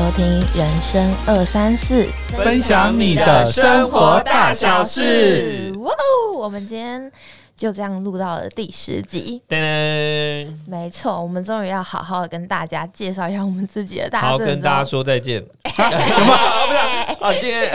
收听《人生二三四》，分享你的生活大小事。哇哦，我们今天就这样录到了第十集。噔噔，没错，我们终于要好好的跟大家介绍一下我们自己的大好，正跟大家说再见。什么？啊，今天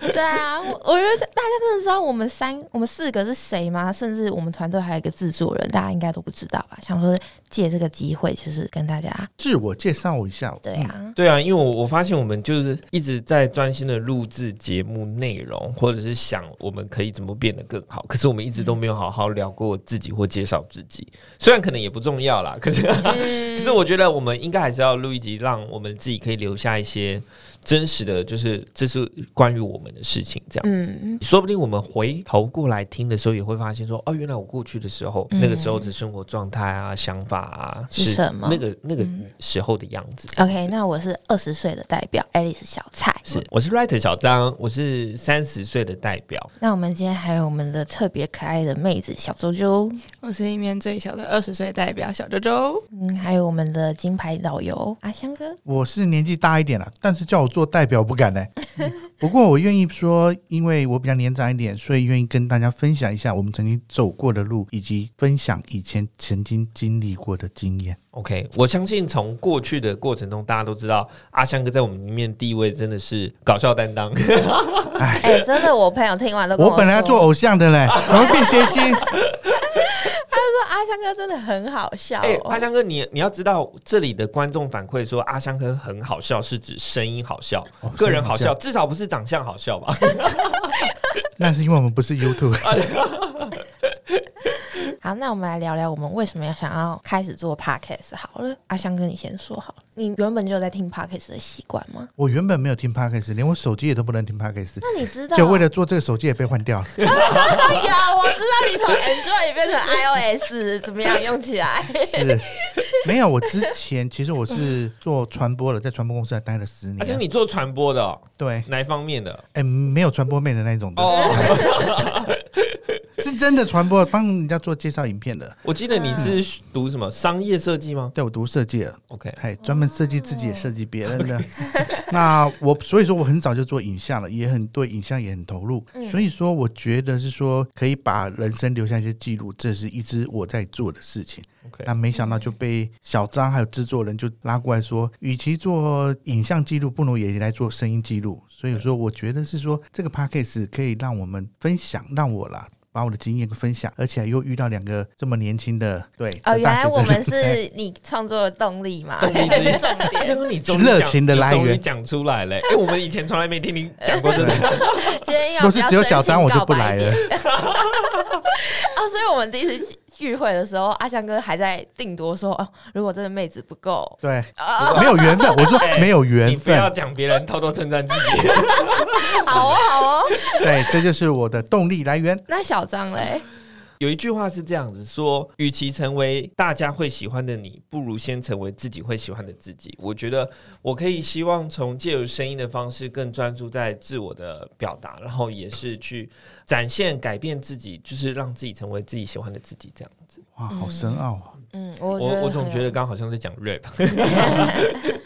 对啊，我我觉得大家真的知道我们三、我们四个是谁吗？甚至我们团队还有一个制作人，大家应该都不知道吧？想说借这个机会，其实跟大家自我介绍一下，对啊，对啊，因为我我发现我们就是一直在专心的录制节目内容，或者是想我们可以怎么变得更好，可是我们一直都没有好好聊过自己或介绍自己。虽然可能也不重要啦，可是、可是我觉得我们应该还是要录一集，让我们自己可以留下一些真实的，就是这是关于我们的事情，这样子。嗯，说不定我们回头过来听的时候，也会发现说，哦，原来我过去的时候，嗯那个时候的生活状态啊、想法啊，是什么那个那个嗯时候的样子。OK，那我是二十岁的代表 Alice 小蔡。是，我是 writer 小张，我是三十岁的代表。那我们今天还有我们的特别可爱的妹子小周周，我是一面最小的二十岁代表小周周。嗯，还有我们的金牌导游阿香哥。我是年纪大一点了，但是叫我做代表不敢呢。不过我愿意说，因为我比较年长一点，所以愿意跟大家分享一下我们曾经走过的路，以及分享以前曾经经历过的经验。OK，我相信从过去的过程中，大家都知道阿香哥在我们里面地位真的是搞笑担当。哎、真的，我朋友听完都我本来要做偶像的嘞，怎么变 谐星？说阿香哥真的很好笑、哎、哦。阿香哥，你你要知道，这里的观众反馈说阿香哥很好笑，是指声音好笑，哦个人好笑，好笑至少不是长相好笑吧？那是因为我们不是 YouTube。好，那我们来聊聊我们为什么要想要开始做 podcast 好了。阿香哥，你先说好了。你原本就有在听 podcast 的习惯吗？我原本没有听 Podcast，连我手机也都不能听 Podcast，那你知道？就为了做这个手机也被换掉了。有，我知道你从 Android 变成 iOS 怎么样用起来？是，没有。我之前其实我是做传播的，在传播公司还待了十年而且。你做传播的、哦，对，哪一方面的？哎、没有传播面的那种的，哦，是真的传播，帮人家做介绍影片的。我记得你是读什么商业设计吗对我读设计了，？OK，嘿专门设计自己也设计别人的。那我所以说我很早就做影像了，也很对影像也很投入。嗯所以说我觉得是说可以把人生留下一些记录，这是一直我在做的事情。OK 那没想到就被小张还有制作人就拉过来说，与其做影像记录，不如也来做声音记录。所以说，我觉得是说这个 p a c k a g e 可以让我们分享，让我啦。把我的经验分享，而且又遇到两个这么年轻的，对，哦，原来我们是 你创作的动力嘛？动力之一。重点，这是，你热情的来源终于讲出来了。哎、我们以前从来没听你讲过这个。今天要若是只有小张，我就不来了。啊，所以我们第一次聚会的时候，阿香哥还在定夺说，哦，如果这个妹子不够，对，啊，没有缘分。我说哎没有你缘分不要，讲别人，偷偷称赞自己。好哦，好哦。对，这就是我的动力来源。那小张嘞？有一句话是这样子说：，与其成为大家会喜欢的你，不如先成为自己会喜欢的自己。我觉得我可以希望从借由声音的方式，更专注在自我的表达，然后也是去展现、改变自己，就是让自己成为自己喜欢的自己。这样子，哇，好深奥啊！嗯，我我我总觉得刚刚好像在讲 rap。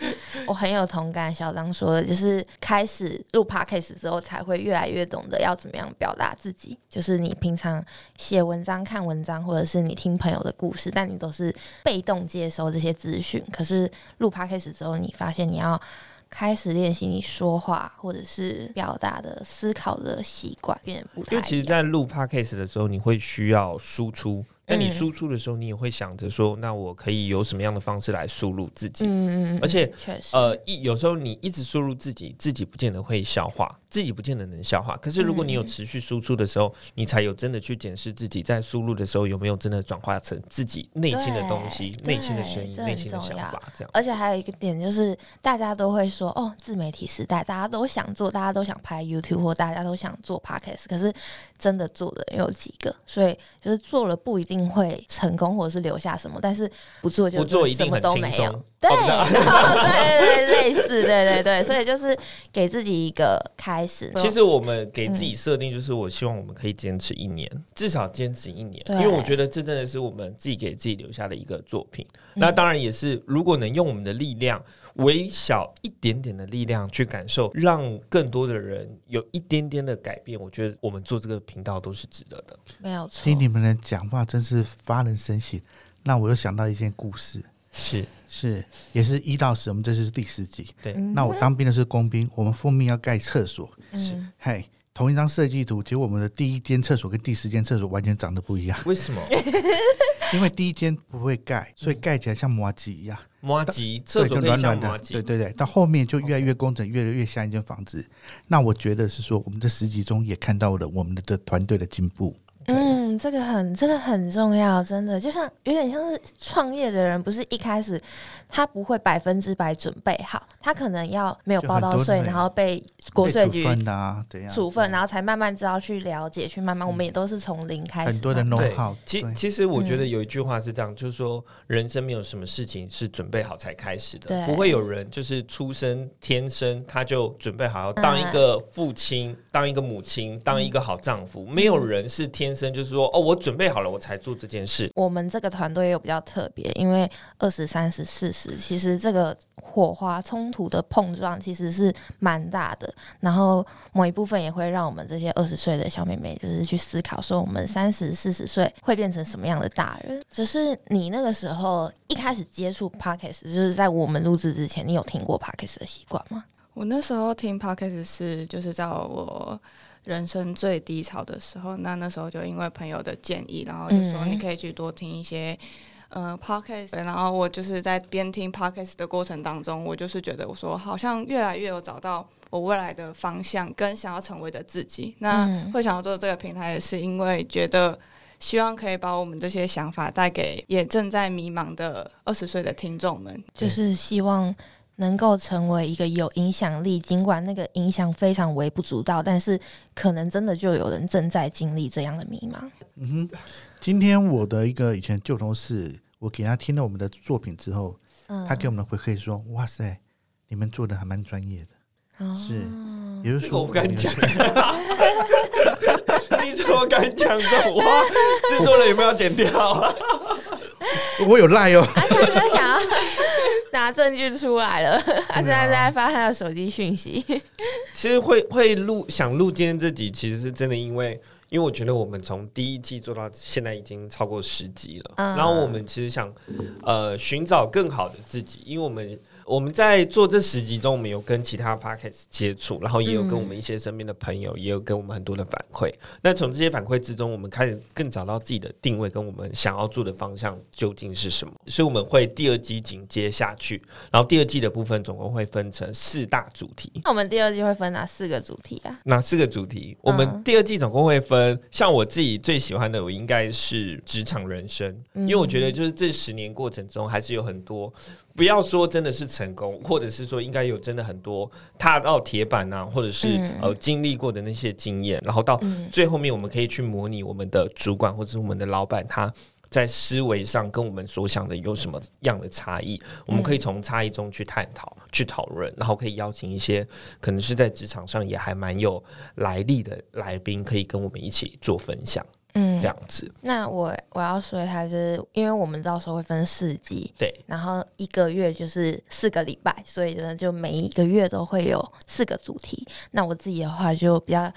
我很有同感，小张说的，就是开始录 podcast 之后，才会越来越懂得要怎么样表达自己。就是你平常写文章、看文章，或者是你听朋友的故事，但你都是被动接收这些资讯。可是录 podcast 之后，你发现你要开始练习你说话或者是表达的思考的习惯，变得不太因为其实，在录 podcast 的时候，你会需要输出。但你嗯输出的时候，你也会想着说，那我可以有什么样的方式来输入自己？嗯嗯嗯，而且确实，呃，一有时候你一直输入自己，自己不见得会消化，自己不见得能消化。可是如果你有嗯持续输出的时候，你才有真的去检视自己在输入的时候有没有真的转化成自己内心的东西、内心的声音、内心的想法。这样，而且还有一个点就是，大家都会说哦，自媒体时代，大家都想做，大家都想拍 YouTube 或大家都想做 Podcast，可是真的做的人有几个？所以就是做了不一定定会成功或者是留下什么，但是不做就不做一什么定很轻都没有松。。对，对 对对，类似，对对对，所以就是给自己一个开始。其实我们给自己设定就是，我希望我们可以坚持一年，至少坚持一年，因为我觉得这真的是我们自己给自己留下的一个作品。嗯那当然也是，如果能用我们的力量，微小一点点的力量去感受，让更多的人有一点点的改变，我觉得我们做这个频道都是值得的。没有错听，你们的讲话真是发人深省，那我又想到一件故事，是。是也是一到十，我们这是第十集。对，嗯那我当兵的是工兵，我们奉命要盖厕所，是。嘿，同一张设计图，结果我们的第一间厕所跟第十间厕所完全长得不一样，为什么？因为第一间不会盖，所以盖起来像麻吉一样，麻吉？厕对，就所可以软软的，对对对，到后面就越来越工整，越来越像一间房子。那我觉得是说，我们这十集中也看到了我们的的团队的进步。嗯，这个很这个很重要，真的，就像有点像是创业的人，不是一开始他不会百分之百准备好，他可能要没有报到税，然后被国税局被处分的啊，怎样处分，然后才慢慢知道去了解，去慢慢，我们也都是从零开始，很多的慢慢 know how，其其实我觉得嗯有一句话是这样，就是说人生没有什么事情是准备好才开始的，对不会有人就是出生天生他就准备好要当嗯一个父亲、当一个母亲、当一个好丈夫，没有人是天生就是说哦，我准备好了我才做这件事。我们这个团队又比较特别，因为二十三十四十，其实这个火花冲突的碰撞其实是蛮大的。然后某一部分也会让我们这些二十岁的小妹妹，就是去思考说，我们三十四十岁会变成什么样的大人。只是你那个时候一开始接触 podcast，就是在我们录制之前，你有听过 podcast 的习惯吗？我那时候听 podcast 是就是在我人生最低潮的时候，那那时候就因为朋友的建议，然后就说嗯你可以去多听一些。呃，podcast，然后我就是在边听 podcast 的过程当中，我就是觉得我说好像越来越有找到我未来的方向跟想要成为的自己。那嗯会想要做这个平台，也是因为觉得希望可以把我们这些想法带给也正在迷茫的二十岁的听众们。就是希望能够成为一个有影响力，尽管那个影响非常微不足道，但是可能真的就有人正在经历这样的迷茫。嗯哼，今天我的一个以前旧同事，我给他听了我们的作品之后，嗯他给我们的回馈说：“哇塞，你们做的还蛮专业的。哦是也就是说，我不敢讲 你怎么敢讲这种话？制作人有没有剪掉 我有赖哦。他现在就想要 拿证据出来了，他现在在发他的手机讯息。其实会会录想录今天这集，其实是真的，因为因为我觉得我们从第一季做到现在已经超过十集了，嗯然后我们其实想呃寻找更好的自己，因为我们。我们在做这十集中，我们有跟其他 podcast 接触，然后也有跟我们一些身边的朋友，也有跟我们很多的反馈。那从这些反馈之中，我们开始更找到自己的定位，跟我们想要做的方向究竟是什么。所以我们会第二季紧接下去，然后第二季的部分总共会分成四大主题。那我们第二季会分哪四个主题啊？哪四个主题？我们嗯第二季总共会分，像我自己最喜欢的，我应该是职场人生，嗯因为我觉得就是这十年过程中，还是有很多，不要说真的是成功，或者是说应该有真的很多踏到铁板啊，或者是、嗯呃经历过的那些经验，然后到嗯最后面，我们可以去模拟我们的主管或者是我们的老板他。在思维上跟我们所想的有什么样的差异？我们可以从差异中去探讨、去讨论，然后可以邀请一些可能是在职场上也还蛮有来历的来宾，可以跟我们一起做分享，嗯这样子。那我我要说一下，就是因为我们到时候会分四季，对，然后一个月就是四个礼拜，所以呢，就每一个月都会有四个主题。那我自己的话就比较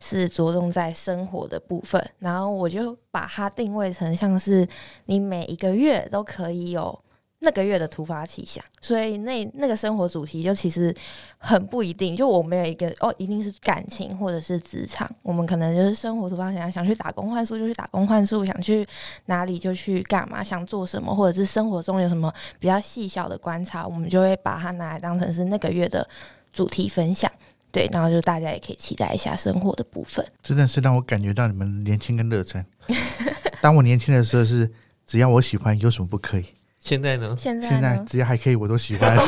是着重在生活的部分，然后我就把它定位成像是你每一个月都可以有。那个月的突发奇想，所以那那个生活主题就其实很不一定。就我没有一个哦，一定是感情或者是职场，我们可能就是生活突发奇想，想去打工换宿就去打工换宿，想去哪里就去干嘛，想做什么，或者是生活中有什么比较细小的观察，我们就会把它拿来当成是那个月的主题分享。对，然后就大家也可以期待一下生活的部分。真的是让我感觉到你们年轻跟热忱。当我年轻的时候是，只要我喜欢，有什么不可以？现在呢？现在现在呢？只要还可以，我都喜欢 那。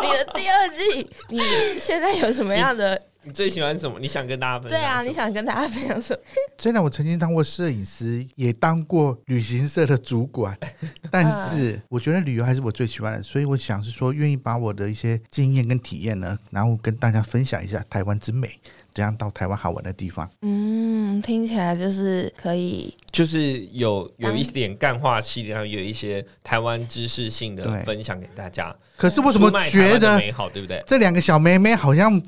你的第二季，你现在有什么样的你最喜欢什么？你想跟大家分享？对啊，你？想跟大家分享什么？虽然我曾经当过摄影师，也当过旅行社的主管，但是我觉得旅游还是我最喜欢的，所以我想是说，愿意把我的一些经验跟体验呢，然后跟大家分享一下台湾之美，怎样到台湾好玩的地方。嗯，听起来就是可以，就是有有一点干话系列，然后有一些台湾知识性的分享给大家。可是为什么觉得美好，对不对？这两个小妹妹好像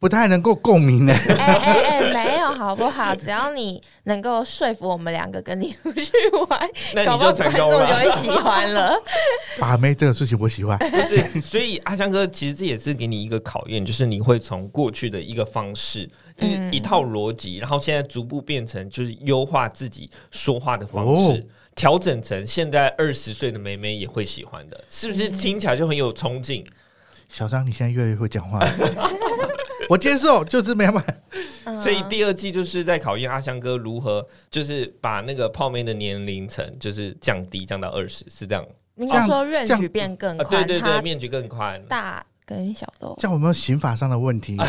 不太能够共鸣呢？哎哎哎，没有好不好？只要你能够说服我们两个跟你出去玩，那搞不好你就成功观众就了。会喜欢了。把妹这个事情我喜欢，就是，所以阿香哥其实这也是给你一个考验，就是你会从过去的一个方式，一、嗯一套逻辑，然后现在逐步变成就是优化自己说话的方式哦。调整成现在二十岁的妹妹也会喜欢的，是不是听起来就很有冲劲？小张你现在越来越会讲话了，我接受，就是没办法。嗯所以第二季就是在考验阿香哥如何，就是把那个泡妹的年龄层就是降低，降到二十，是这样应该说面局变更啊？宽，对对对，面积更宽。大跟小都这样有没有刑法上的问题？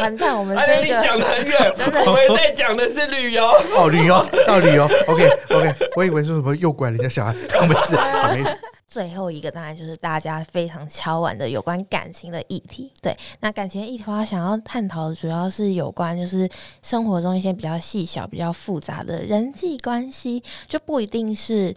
完蛋。我们哎，这个你想得很远，我们在讲的是旅游。哦，旅游到旅游，OK OK，我以为说什么诱拐人家小孩，没事，好没事。最后一个当然就是大家非常敲碗的有关感情的议题。对，那感情的议题的话，想要探讨的主要是有关就是生活中一些比较细小、比较复杂的人际关系，就不一定是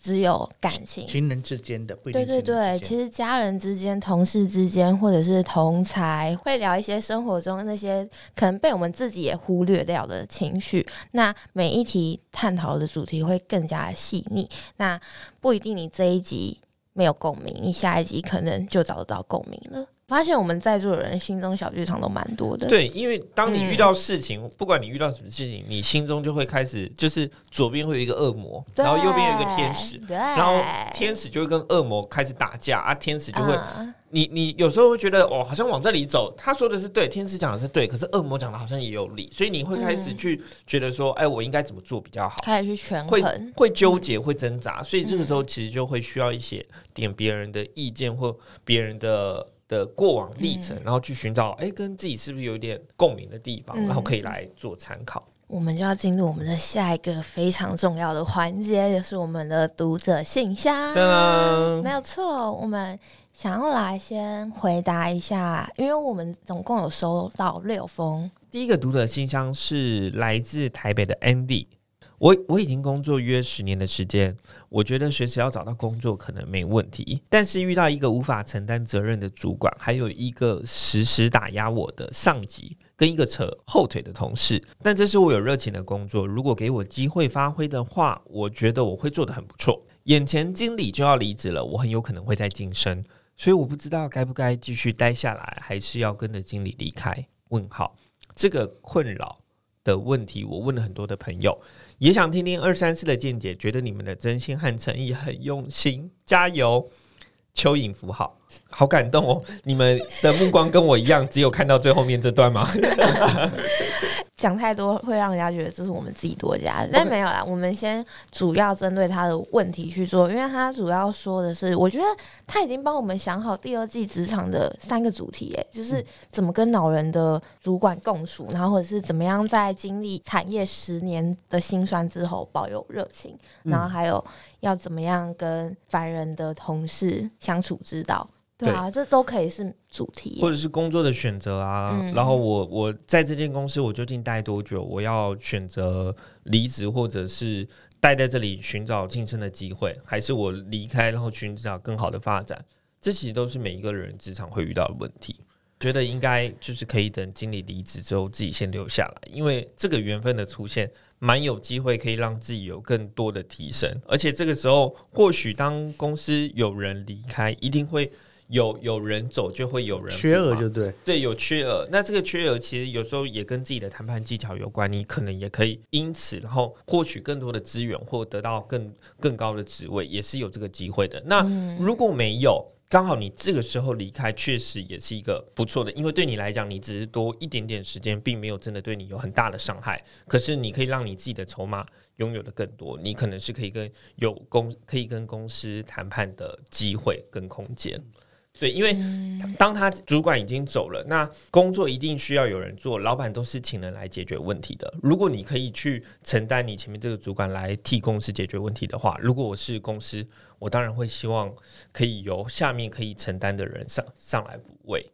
只有感情。情人之间的，不一定对对对，其实家人之间、同事之间，或者是同才，会聊一些生活中那些可能被我们自己也忽略掉的情绪。那每一题探讨的主题会更加的细腻。那不一定你这一集没有共鸣，你下一集可能就找得到共鸣了。发现我们在座的人心中小剧场都蛮多的。对，因为当你嗯遇到事情，不管你遇到什么事情，你心中就会开始，就是左边会有一个恶魔，然后右边有一个天使，然后天使就会跟恶魔开始打架啊，天使就会，嗯你你有时候会觉得哦，好像往这里走，他说的是对，天使讲的是对，可是恶魔讲的好像也有理，所以你会开始嗯去觉得说，哎，我应该怎么做比较好？开始去权会衡。会纠结，会挣扎，所以这个时候其实就会需要一些点别人的意见或别人的的过往历程，然后去寻找哎跟自己是不是有一点共鸣的地方，嗯然后可以来做参考。我们就要进入我们的下一个非常重要的环节，就是我们的读者信箱。噔没有错，我们想要来先回答一下，因为我们总共有收到六封。第一个读者信箱是来自台北的 Andy。我我已经工作约十年的时间，我觉得随时要找到工作可能没问题，但是遇到一个无法承担责任的主管，还有一个时时打压我的上级，跟一个扯后腿的同事。但这是我有热情的工作，如果给我机会发挥的话，我觉得我会做得很不错。眼前经理就要离职了，我很有可能会再晋升，所以我不知道该不该继续待下来，还是要跟着经理离开？问号，这个困扰的问题，我问了很多的朋友，也想听听二三四的见解，觉得你们的真心和诚意很用心，加油！蚯蚓符号，好感动哦！你们的目光跟我一样，只有看到最后面这段吗？讲太多会让人家觉得这是我们自己多加的，但没有啦。我们先主要针对他的问题去做，因为他主要说的是，我觉得他已经帮我们想好第二季职场的三个主题，哎，就是怎么跟老人的主管共处，然后或者是怎么样在经历产业十年的辛酸之后保有热情，然后还有要怎么样跟凡人的同事相处之道。对啊，这都可以是主题。或者是工作的选择啊，嗯然后我我在这间公司我究竟待多久？我要选择离职，或者是待在这里寻找晋升的机会，还是我离开然后寻找更好的发展？这其实都是每一个人职场会遇到的问题。觉得应该就是可以等经理离职之后，自己先留下来，因为这个缘分的出现，蛮有机会可以让自己有更多的提升。而且这个时候，或许当公司有人离开，一定会有有人走，就会有人缺额就对，对，有缺额。那这个缺额其实有时候也跟自己的谈判技巧有关，你可能也可以因此然后获取更多的资源，或得到更更高的职位，也是有这个机会的。那如果没有，刚好你这个时候离开，确实也是一个不错的，因为对你来讲，你只是多一点点时间，并没有真的对你有很大的伤害。可是你可以让你自己的筹码拥有的更多，你可能是可以跟有公可以跟公司谈判的机会跟空间。对，因为嗯当他主管已经走了，那工作一定需要有人做，老板都是请人来解决问题的。如果你可以去承担你前面这个主管来替公司解决问题的话，如果我是公司，我当然会希望可以由下面可以承担的人上上来补位。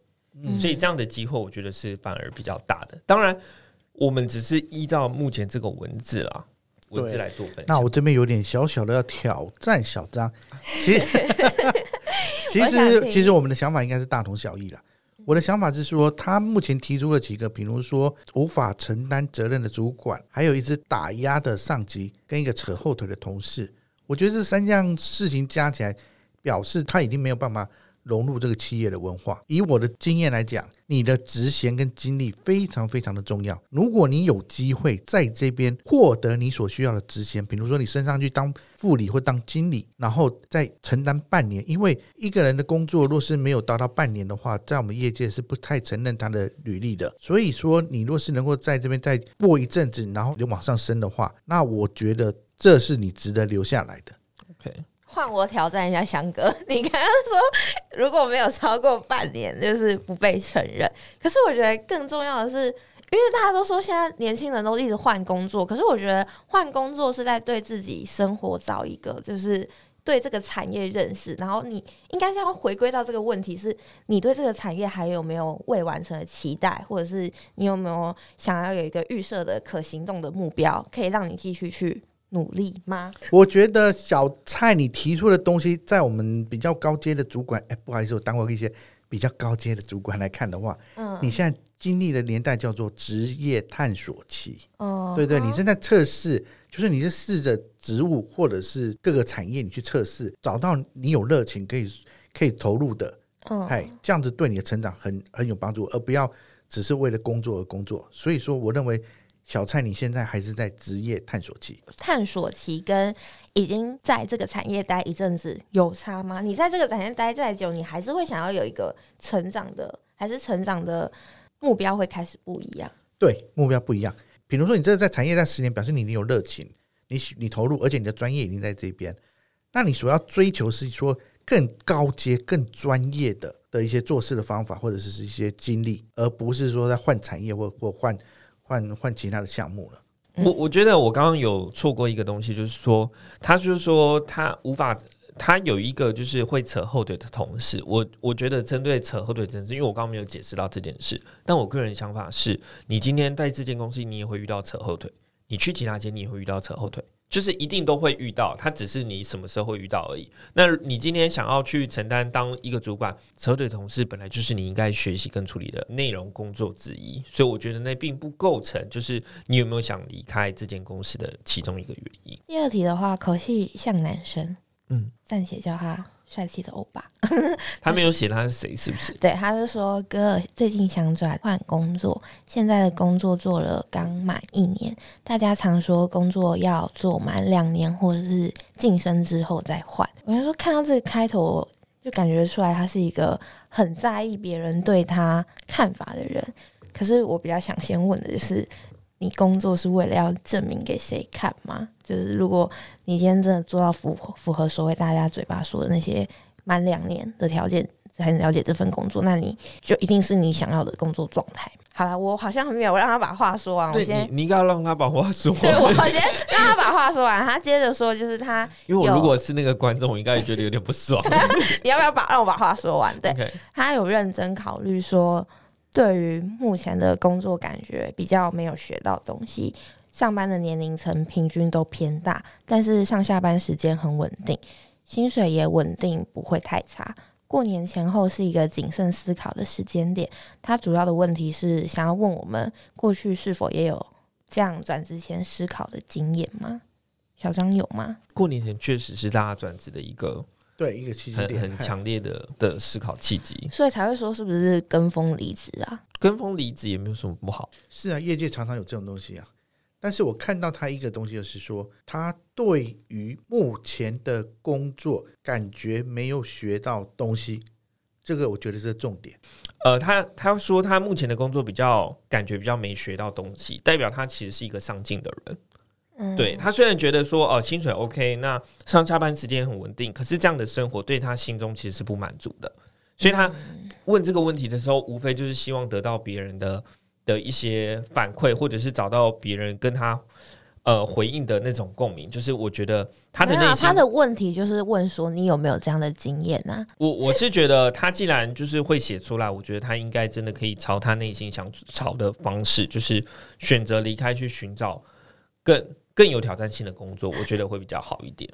嗯所以这样的机会，我觉得是反而比较大的。当然，我们只是依照目前这个文字啦，文字来做分享。那我这边有点小小的要挑战小张，其实 其实其实我们的想法应该是大同小异了。我的想法是说，他目前提出了几个，比如说无法承担责任的主管，还有一只打压的上级，跟一个扯后腿的同事。我觉得这三样事情加起来，表示他已经没有办法融入这个企业的文化。以我的经验来讲，你的职衔跟经历非常非常的重要。如果你有机会在这边获得你所需要的职衔，比如说你升上去当副理或当经理，然后再承担半年，因为一个人的工作若是没有达到半年的话，在我们业界是不太承认他的履历的。所以说，你若是能够在这边再过一阵子，然后就往上升的话，那我觉得这是你值得留下来的。OK，换我挑战一下翔哥，你刚刚说如果没有超过半年，就是不被承认。可是我觉得更重要的是，因为大家都说现在年轻人都一直换工作，可是我觉得换工作是在对自己生活找一个就是。对这个产业认识，然后你应该是要回归到这个问题：是你对这个产业还有没有未完成的期待，或者是你有没有想要有一个预设的可行动的目标，可以让你继续去努力吗？我觉得小蔡你提出的东西，在我们比较高阶的主管，哎，不好意思，我当过一些比较高阶的主管来看的话，嗯，你现在经历的年代叫做职业探索期。哦对对，你正在测试，就是你是试着职务或者是各个产业，你去测试，找到你有热情可以可以投入的，嗯哎，这样子对你的成长很很有帮助，而不要只是为了工作而工作。所以说，我认为小蔡你现在还是在职业探索期。探索期跟已经在这个产业待一阵子有差吗？你在这个产业待再久，你还是会想要有一个成长的，还是成长的目标会开始不一样？对，目标不一样。比如说，你这在产业待十年，表示你已经有热情，你你投入，而且你的专业已经在这边。那你所要追求是说更高阶、更专业的的一些做事的方法，或者是一些经历，而不是说在换产业或或换换换其他的项目了。我我觉得我刚刚有错过一个东西，就是说，他就是说他无法，他有一个就是会扯后腿的同事。我我觉得针对扯后腿这件事，因为我刚刚没有解释到这件事，但我个人想法是，你今天在这间公司，你也会遇到扯后腿；你去其他间，你也会遇到扯后腿。就是一定都会遇到，它只是你什么时候会遇到而已。那你今天想要去承担当一个主管，车队同事本来就是你应该学习跟处理的内容工作之一，所以我觉得那并不构成就是你有没有想离开这间公司的其中一个原因。第二题的话，口气像男生，嗯，暂且叫他帅气的欧巴。他没有写他是谁，是不是？对，他是说哥最近想转换工作，现在的工作做了刚满一年。大家常说工作要做满两年或者是晋升之后再换。我就说看到这个开头，就感觉出来他是一个很在意别人对他看法的人。可是我比较想先问的就是，你工作是为了要证明给谁看吗？就是如果你今天真的做到符合符合所谓大家嘴巴说的那些满两年的条件，才能了解这份工作，那你就一定是你想要的工作状态。好了，我好像没有让他把话说完，我对先你，你应该要让他把话说完对我。先让他把话说完。他接着说，就是他，因为我如果是那个观众，我应该也觉得有点不爽。你要不要把让我把话说完？对他有认真考虑说，对于目前的工作感觉比较没有学到东西，上班的年龄层平均都偏大，但是上下班时间很稳定，薪水也稳定，不会太差。过年前后是一个谨慎思考的时间点。他主要的问题是想要问我们，过去是否也有这样转职前思考的经验吗？小张有吗？过年前确实是大家转职的一个对，一个契机点很很强烈的的思考契机。所以才会说是不是跟风离职啊？跟风离职也没有什么不好。是啊，业界常常有这种东西啊。但是我看到他一个东西，就是说他对于目前的工作感觉没有学到东西，这个我觉得是重点。呃，他他说他目前的工作比较感觉比较没学到东西，代表他其实是一个上进的人。嗯，对他虽然觉得说哦、薪水 OK，那上下班时间很稳定，可是这样的生活对他心中其实是不满足的。所以他问这个问题的时候，无非就是希望得到别人的的一些反馈，或者是找到别人跟他呃回应的那种共鸣。就是我觉得他的内心他的问题就是问说你有没有这样的经验啊呢、我我是觉得他既然就是会写出来，我觉得他应该真的可以朝他内心想朝的方式，就是选择离开，去寻找更更有挑战性的工作，我觉得会比较好一点。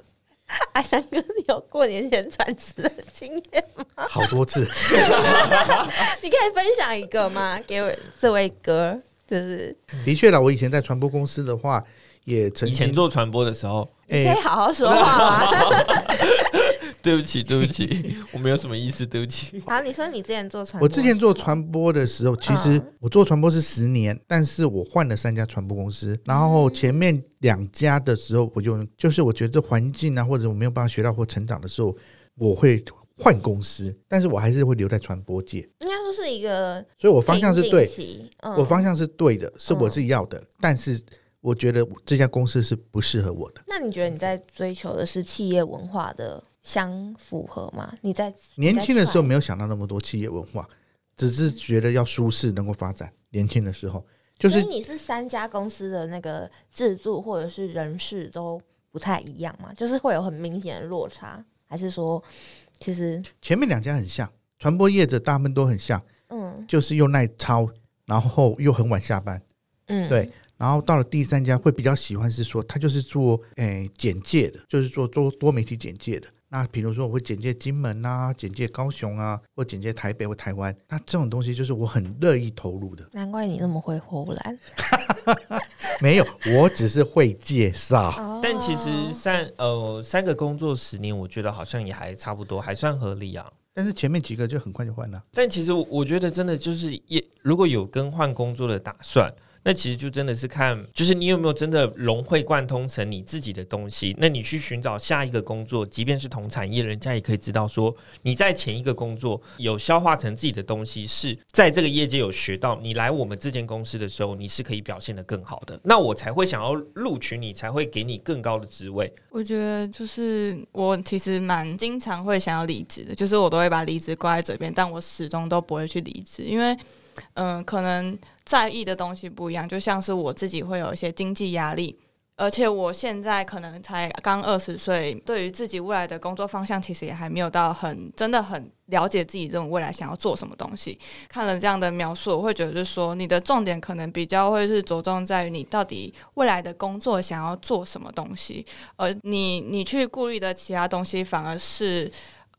阿翔哥，你有过年前转职的经验吗？好多次，你可以分享一个吗？给我这位哥，就是的确啦，我以前在传播公司的话，也曾以前做传播的时候，可以好好说话吗？对不起，对不起，我没有什么意思，对不起。好，你说你之前做传播，我之前做传播的时候，其实嗯。我做传播是十年，但是我换了三家传播公司，然后前面两家的时候，我就就是我觉得这环境啊，或者我没有办法学到或成长的时候，我会换公司，但是我还是会留在传播界，应该说是一个。所以我方向是对我方向是对的，是我是要的，但是我觉得这家公司是不适合我的。那你觉得你在追求的是企业文化的相符合吗？你在年轻的时候没有想到那么多企业文化，只是觉得要舒适能够发展。年轻的时候就是所以你是三家公司的那个制度或者是人事都不太一样嘛？就是会有很明显的落差，还是说其实前面两家很像，传播业者大部分都很像，嗯就是又耐操，然后又很晚下班。嗯对然后到了第三家会比较喜欢是说，他就是做诶、简介的，就是做做多媒体简介的。那比如说我会简介金门啊，简介高雄啊，或简介台北或台湾，那这种东西就是我很乐意投入的。难怪你那么会呼兰。没有，我只是会介绍。哦但其实三呃三个工作十年，我觉得好像也还差不多，还算合理啊。但是前面几个就很快就换了。但其实我我觉得真的就是也如果有更换工作的打算，那其实就真的是看，就是你有没有真的融会贯通成你自己的东西。那你去寻找下一个工作，即便是同产业，人家也可以知道说你在前一个工作有消化成自己的东西，是在这个业界有学到。你来我们这间公司的时候，你是可以表现得更好的，那我才会想要录取你，才会给你更高的职位。我觉得就是我其实蛮经常会想要离职的，就是我都会把离职挂在嘴边，但我始终都不会去离职，因为嗯、可能在意的东西不一样，就像是我自己会有一些经济压力。而且我现在可能才刚二十岁，对于自己未来的工作方向，其实也还没有到很真的很了解自己这种未来想要做什么东西。看了这样的描述，我会觉得就是说，你的重点可能比较会是着重在于你到底未来的工作想要做什么东西，而你你去顾虑的其他东西，反而是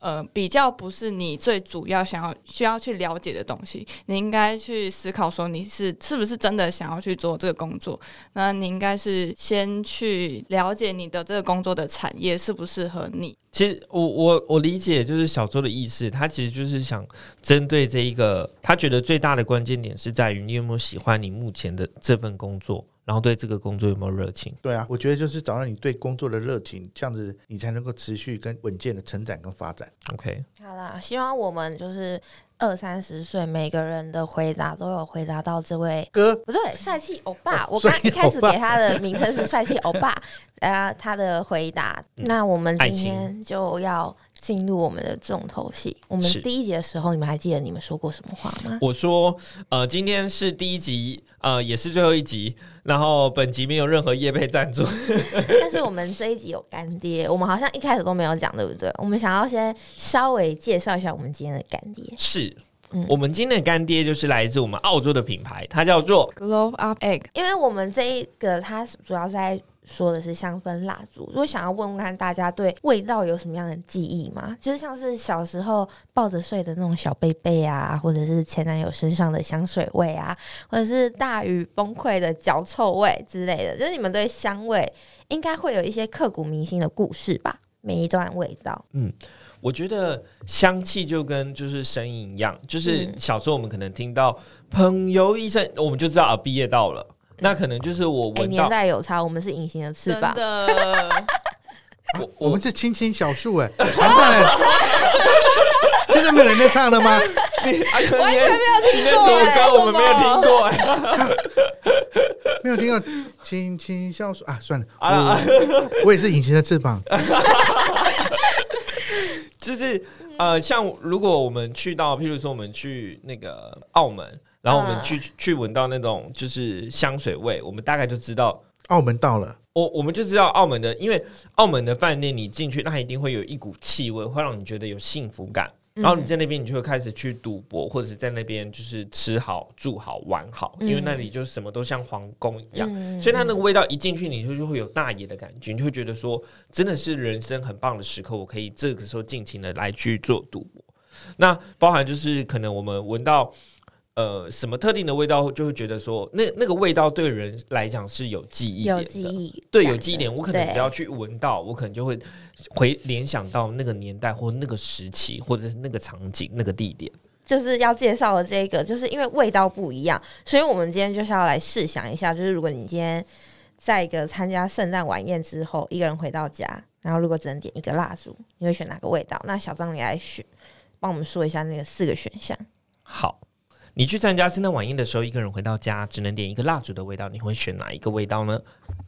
呃比较不是你最主要想要需要去了解的东西。你应该去思考说，你是是不是真的想要去做这个工作？那你应该是先去了解你的这个工作的产业适不适合你。其实我我我理解，就是小周的意思，他其实就是想针对这一个，他觉得最大的关键点是在于你有没有喜欢你目前的这份工作，然后对这个工作有没有热情。对啊，我觉得就是找到你对工作的热情，这样子你才能够持续跟稳健的成长跟发展。OK，好啦，希望我们就是二三十岁，每个人的回答都有回答到这位。哥，不对，帅气欧巴，哦我刚一开始给他的名称是帅气欧巴，呃，他的回答。那我们今天就要进入我们的重头戏。我们第一集的时候，你们还记得你们说过什么话吗？我说，呃，今天是第一集，呃，也是最后一集，然后本集没有任何业配赞助。但是我们这一集有干爹，我们好像一开始都没有讲，对不对？我们想要先稍微介绍一下我们今天的干爹。是嗯我们今天的干爹就是来自我们澳洲的品牌，它叫做 Glow Up Egg，因为我们这一个它主要是在说的是香氛蜡烛，如果想要问问看大家对味道有什么样的记忆吗？就是像是小时候抱着睡的那种小贝贝啊，或者是前男友身上的香水味啊，或者是大雨崩溃的脚臭味之类的，就是你们对香味应该会有一些刻骨铭心的故事吧？每一段味道，嗯我觉得香气就跟就是声音一样，就是嗯小时候我们可能听到朋友一声，我们就知道啊毕业到了。那可能就是我哎、年闻到，代有差，我们是隐形的翅真膀，的。啊我们是青青小树哎，完蛋了，现在没有人在唱了吗？完全没有听你那首过、歌我们没有听过哎。没有听过青青小树啊，算了，啊我我也是隐形的翅膀，就是呃，像如果我们去到，譬如说我们去那个澳门，然后我们嗯去、去闻到那种就是香水味，我们大概就知道。澳门到了，我我们就知道澳门的，因为澳门的饭店你进去，那一定会有一股气味，会让你觉得有幸福感。然后你在那边，你就会开始去赌博，或者是在那边就是吃好、住好、玩好，因为那里就什么都像皇宫一样。嗯所以它那个味道一进去，你就就会有大爷的感觉，你就会觉得说，真的是人生很棒的时刻，我可以这个时候尽情的来去做赌博。那包含就是可能我们闻到呃什么特定的味道，就会觉得说，那那个味道对人来讲是有记忆点的，有记忆，对，有记忆点。我可能只要去闻到，我可能就会回联想到那个年代或那个时期，或者是那个场景、那个地点。就是要介绍的这个，就是因为味道不一样，所以我们今天就是要来试想一下，就是如果你今天在一个参加圣诞晚宴之后，一个人回到家，然后如果只能点一个蜡烛，你会选哪个味道？那小张你来选，帮我们说一下那个四个选项。好，你去参加圣诞晚宴的时候，一个人回到家只能点一个蜡烛的味道，你会选哪一个味道呢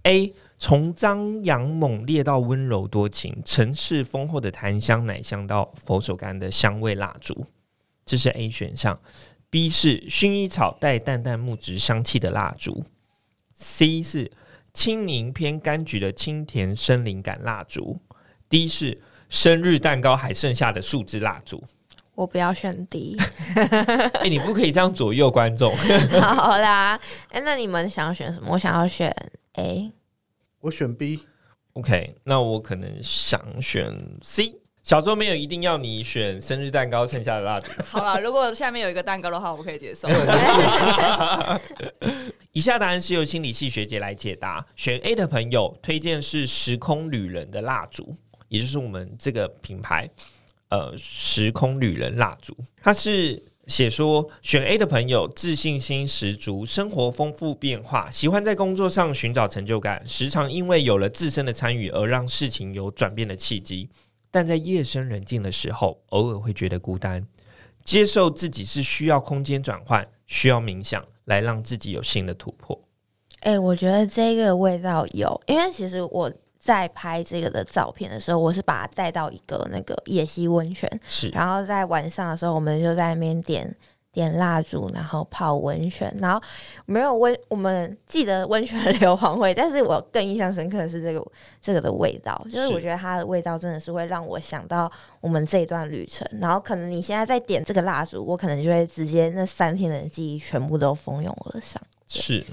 ？A. 从张扬猛烈到温柔多情，城市丰厚的檀香奶香到佛手柑的香味蜡烛，这是 A 选项。B 是薰衣草带淡淡木质香气的蜡烛。C 是青柠偏柑橘的清甜森林感蜡烛。D 是生日蛋糕还剩下的树枝蜡烛。我不要选 D。哎、你不可以这样左右观众。好啦，哎、那你们想要选什么？我想要选 A。我选 B，OK，那我可能想选 C。小周没有一定要你选生日蛋糕剩下的蜡烛。好了，如果下面有一个蛋糕的话，我可以接受。以下答案是由心理系学姐来解答。选 A 的朋友推荐是时空旅人的蜡烛，也就是我们这个品牌，呃，时空旅人蜡烛。它是写说，选 A 的朋友自信心十足，生活丰富变化，喜欢在工作上寻找成就感，时常因为有了自身的参与而让事情有转变的契机。但在夜深人静的时候，偶尔会觉得孤单。接受自己是需要空间转换，需要冥想来让自己有新的突破。哎、我觉得这个味道有，因为其实我在拍这个的照片的时候，我是把它带到一个那个野溪温泉，是。然后在晚上的时候，我们就在那边点点蜡烛，然后泡温泉，然后没有温，我们记得温泉的硫磺味，但是我更印象深刻的是这个这个的味道，就是是我觉得它的味道真的是会让我想到我们这一段旅程，然后可能你现在在点这个蜡烛，我可能就会直接那三天的记忆全部都蜂拥而上。是，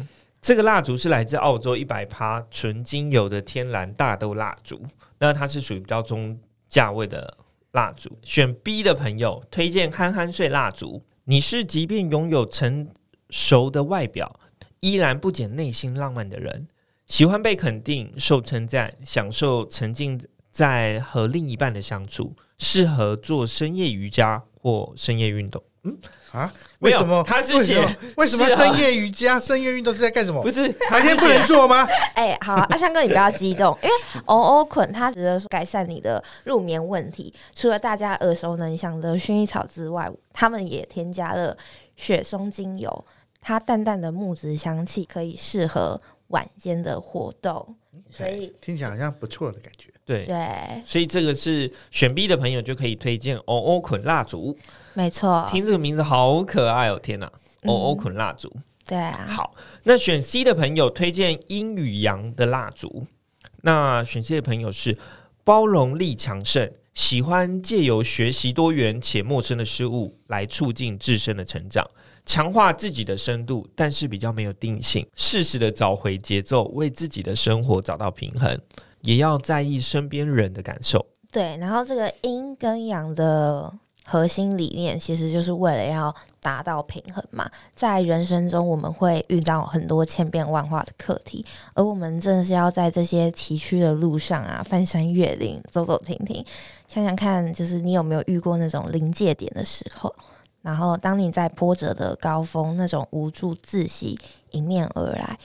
这个蜡烛是来自澳洲一百趴纯精油的天然大豆蜡烛，那它是属于比较中价位的蜡烛。选 B 的朋友推荐憨憨睡蜡烛。你是即便拥有成熟的外表，依然不减内心浪漫的人，喜欢被肯定、受称赞，享受沉浸在和另一半的相处，适合做深夜瑜伽或深夜运动。啊？为什么？他是为什么写 为什么深夜瑜伽、深夜运动是在干什么不？是，白天不能做吗？哎、好、阿香哥，你不要激动，因为欧欧捆它值得改善你的入眠问题。除了大家耳熟能详的薰衣草之外，他们也添加了雪松精油，它淡淡的木质香气可以适合晚间的活动，所以听起来好像不错的感觉。对。对，所以这个是选 B 的朋友就可以推荐欧欧捆蜡烛，没错，听这个名字好可爱哦！天哪，哦欧欧捆蜡烛。对啊，好，那选 C 的朋友推荐阴与阳的蜡烛。那选 C 的朋友是包容力强盛，喜欢借由学习多元且陌生的事物来促进自身的成长，强化自己的深度，但是比较没有定性，适时的找回节奏，为自己的生活找到平衡，也要在意身边人的感受。对，然后这个阴跟阳的核心理念，其实就是为了要达到平衡嘛。在人生中，我们会遇到很多千变万化的课题，而我们正是要在这些崎岖的路上啊，翻山越岭，走走停停。想想看，就是你有没有遇过那种临界点的时候？然后，当你在波折的高峰，那种无助窒息迎面而来，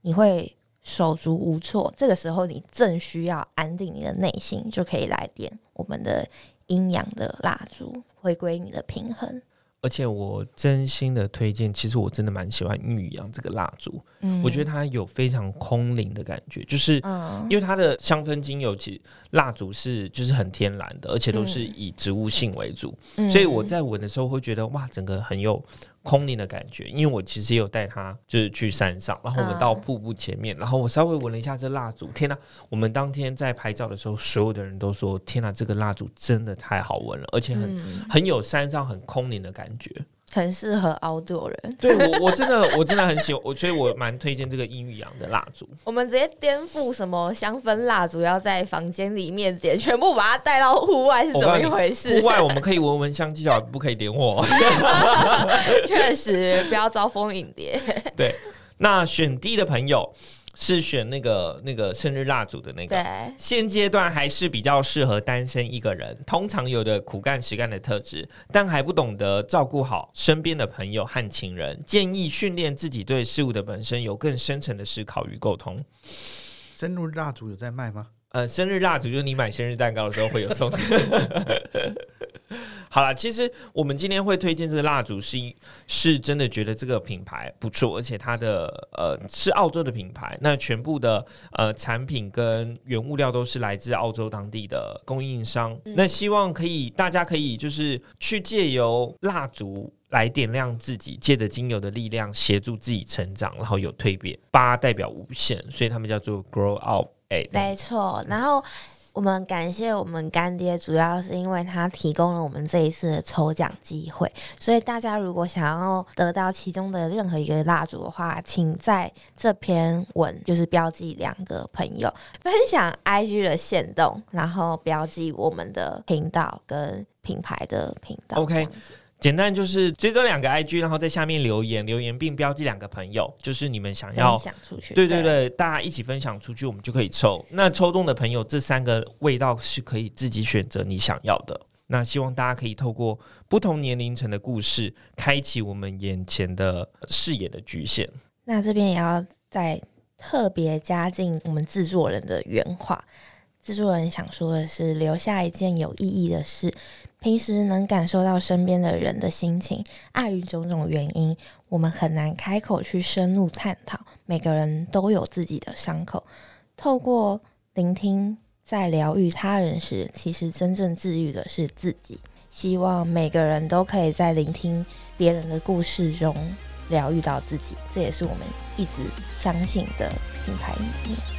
你会手足无措。这个时候，你正需要安定你的内心，就可以来点我们的阴阳的蜡烛，回归你的平衡。而且我真心的推荐，其实我真的蛮喜欢玉阳这个蜡烛，嗯我觉得它有非常空灵的感觉，就是嗯因为它的香氛精油，其实蜡烛是就是很天然的，而且都是嗯以植物性为主，嗯所以我在闻的时候会觉得哇，整个很有空灵的感觉。因为我其实也有带他就是去山上，然后我们到嗯瀑布前面，然后我稍微闻了一下这蜡烛，天呐！我们当天在拍照的时候，所有的人都说天呐，这个蜡烛真的太好闻了，而且很、嗯很有山上很空灵的感觉。很适合 outdoor 人。对我我真的我真的很喜欢，我所以我蛮推荐这个阴玉阳的蜡烛。我们直接颠覆什么香氛蜡烛要在房间里面点，全部把它带到户外是怎么一回事户？外我们可以闻闻香技巧，不可以点火。确实，不要招蜂引蝶。对，那选 D 的朋友是选那个那个生日蜡烛的那个。对，现阶段还是比较适合单身一个人，通常有的苦干实干的特质，但还不懂得照顾好身边的朋友和情人。建议训练自己对事物的本身有更深层的思考与沟通。生日蜡烛有在卖吗？呃，生日蜡烛就是你买生日蛋糕的时候会有送。好了，其实我们今天会推荐这个蜡烛是一，是真的觉得这个品牌不错，而且它的呃是澳洲的品牌，那全部的呃产品跟原物料都是来自澳洲当地的供应商。那希望可以大家可以就是去借由蜡烛。来点亮自己，借着精油的力量协助自己成长，然后有蜕变。八代表无限，所以他们叫做 Grow Up A。没错。然后我们感谢我们干爹，主要是因为他提供了我们这一次的抽奖机会，所以大家如果想要得到其中的任何一个蜡烛的话，请在这篇文就是标记两个朋友，分享 IG 的线动，然后标记我们的频道跟品牌的频道。OK 简单就是追踪两个 IG，然后在下面留言，留言并标记两个朋友，就是你们想要分。享出去。对对对，大家一起分享出去，我们就可以抽。那抽中的朋友，这三个味道是可以自己选择你想要的。那希望大家可以透过不同年龄层的故事，开启我们眼前的视野的局限。那这边也要再特别加进我们制作人的原话。制作人想说的是，留下一件有意义的事。平时能感受到身边的人的心情，碍于种种原因，我们很难开口去深入探讨。每个人都有自己的伤口，透过聆听，在疗愈他人时，其实真正治愈的是自己。希望每个人都可以在聆听别人的故事中疗愈到自己，这也是我们一直相信的品牌理念。